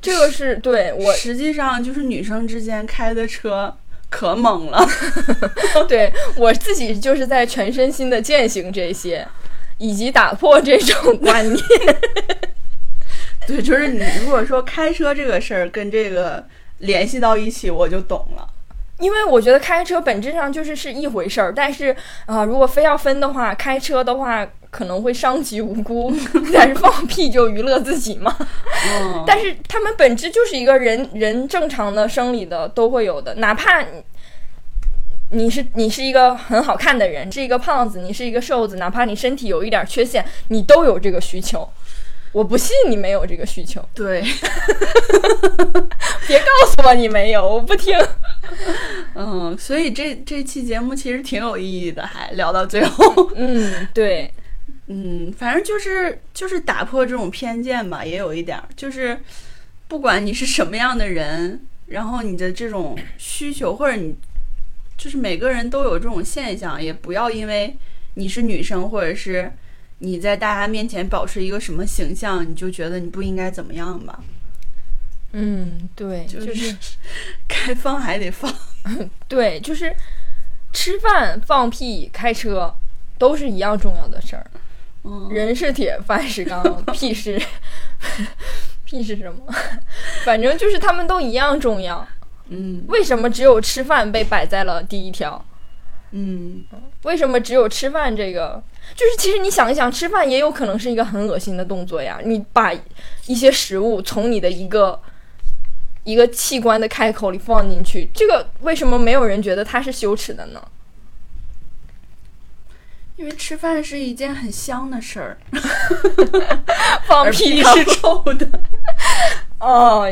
Speaker 2: 这个是对我
Speaker 1: 实际上就是女生之间开的车可猛了，[laughs]
Speaker 2: 对我自己就是在全身心的践行这些，以及打破这种观念。[laughs]
Speaker 1: 对，就是你如果说开车这个事儿跟这个联系到一起，我就懂了。
Speaker 2: 因为我觉得开车本质上就是是一回事儿，但是啊、如果非要分的话，开车的话可能会伤及无辜，[laughs] 但是放屁就娱乐自己嘛。
Speaker 1: 嗯，
Speaker 2: 但是他们本质就是一个人人正常的生理的都会有的，哪怕你你是你是一个很好看的人，是一个胖子，你是一个瘦子，哪怕你身体有一点缺陷，你都有这个需求。我不信你没有这个需求，
Speaker 1: 对，[laughs]
Speaker 2: 别告诉我你没有，我不听。[laughs]
Speaker 1: 嗯，所以这这期节目其实挺有意义的，还聊到最后，
Speaker 2: 嗯，对，
Speaker 1: 嗯，反正就是就是打破这种偏见吧，也有一点儿，就是不管你是什么样的人，然后你的这种需求或者你就是每个人都有这种现象，也不要因为你是女生或者是你在大家面前保持一个什么形象，你就觉得你不应该怎么样吧？
Speaker 2: 嗯，对，
Speaker 1: 就
Speaker 2: 就是
Speaker 1: 该 [laughs] 放还得放。[laughs]
Speaker 2: 对，就是吃饭、放屁、开车都是一样重要的事儿。
Speaker 1: 嗯，
Speaker 2: 人是铁，饭是钢，[laughs] 屁是屁是什么？反正就是他们都一样重要。
Speaker 1: 嗯
Speaker 2: 为什么只有吃饭被摆在了第一条？
Speaker 1: 嗯，
Speaker 2: 为什么只有吃饭这个？就是其实你想一想，吃饭也有可能是一个很恶心的动作呀。你把一些食物从你的一个一个器官的开口里放进去，这个为什么没有人觉得它是羞耻的呢？
Speaker 1: 因为吃饭是一件很香的事儿，[laughs] [laughs]
Speaker 2: 放
Speaker 1: 屁
Speaker 2: 是
Speaker 1: 臭的。[laughs]
Speaker 2: 哦，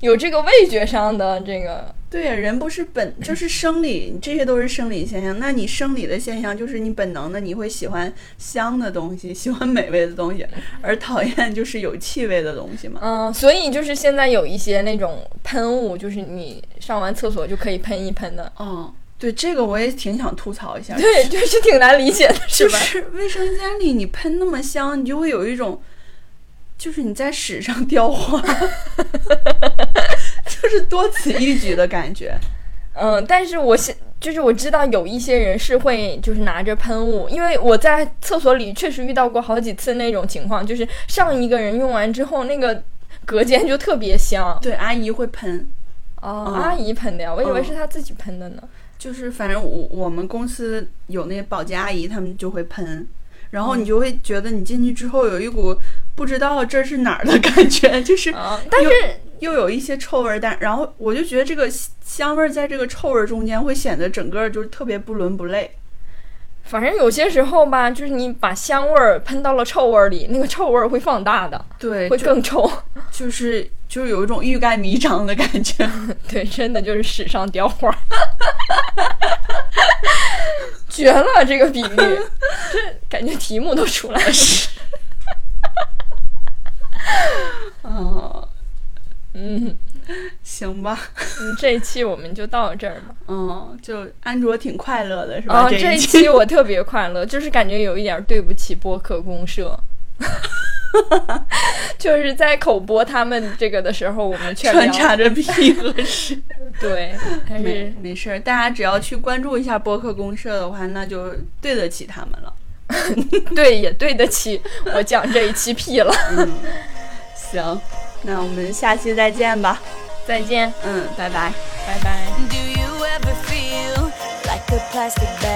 Speaker 2: 有这个味觉上的这个，
Speaker 1: 对呀，人不是本 [clears throat] 就是生理，这些都是生理现象。那你生理的现象就是你本能的，你会喜欢香的东西，喜欢美味的东西，而讨厌就是有气味的东西嘛。
Speaker 2: 嗯，所以就是现在有一些那种喷雾，就是你上完厕所就可以喷一喷的。
Speaker 1: 嗯，对，这个我也挺想吐槽一下。
Speaker 2: 对，就是挺难理解的，是吧？
Speaker 1: 就是卫生间里你喷那么香，你就会有一种，就是你在屎上 [laughs] 雕花，就是多此一举的感觉。
Speaker 2: 嗯，但是我现就是我知道有一些人是会就是拿着喷雾，因为我在厕所里确实遇到过好几次那种情况，就是上一个人用完之后，那个隔间就特别香。
Speaker 1: 对，阿姨会喷，
Speaker 2: 哦，
Speaker 1: 嗯
Speaker 2: 阿姨喷的呀，我以为
Speaker 1: 嗯
Speaker 2: 是她自己喷的呢。
Speaker 1: 就是反正我我们公司有那保洁阿姨，她们就会喷，然后你就会觉得你进去之后有一股不知道这是哪儿的感觉，[laughs] 就是
Speaker 2: 啊，但是
Speaker 1: 又有一些臭味儿，但然后我就觉得这个香味儿在这个臭味儿中间会显得整个就是特别不伦不类。
Speaker 2: 反正有些时候吧，就是你把香味儿喷到了臭味儿里，那个臭味儿会放大的，
Speaker 1: 对，
Speaker 2: 会更臭。
Speaker 1: 就是就是有一种欲盖弥彰的感觉。[laughs]
Speaker 2: 对，真的就是史上雕花，[laughs] 绝了！这个比喻，[laughs] 这感觉题目都出来了。[laughs]
Speaker 1: 哦，
Speaker 2: 嗯，
Speaker 1: 行吧，
Speaker 2: 嗯这一期我们就到这儿吧。
Speaker 1: 嗯，就安卓挺快乐的是吧？
Speaker 2: 哦，这一
Speaker 1: 期
Speaker 2: 我特别快乐，就是感觉有一点对不起播客公社。[laughs] 就是在口播他们这个的时候，我们却
Speaker 1: 穿插着屁和屎。[laughs]
Speaker 2: 对，还
Speaker 1: 没
Speaker 2: 是
Speaker 1: 没事儿，大家只要去关注一下播客公社的话，那就对得起他们了。[laughs]
Speaker 2: 对，也对得起我讲这一期屁了。
Speaker 1: 行，那我们下期再见吧。
Speaker 2: 再见，
Speaker 1: 嗯，拜拜。
Speaker 2: 拜拜。
Speaker 3: Do you ever feel like a plastic bag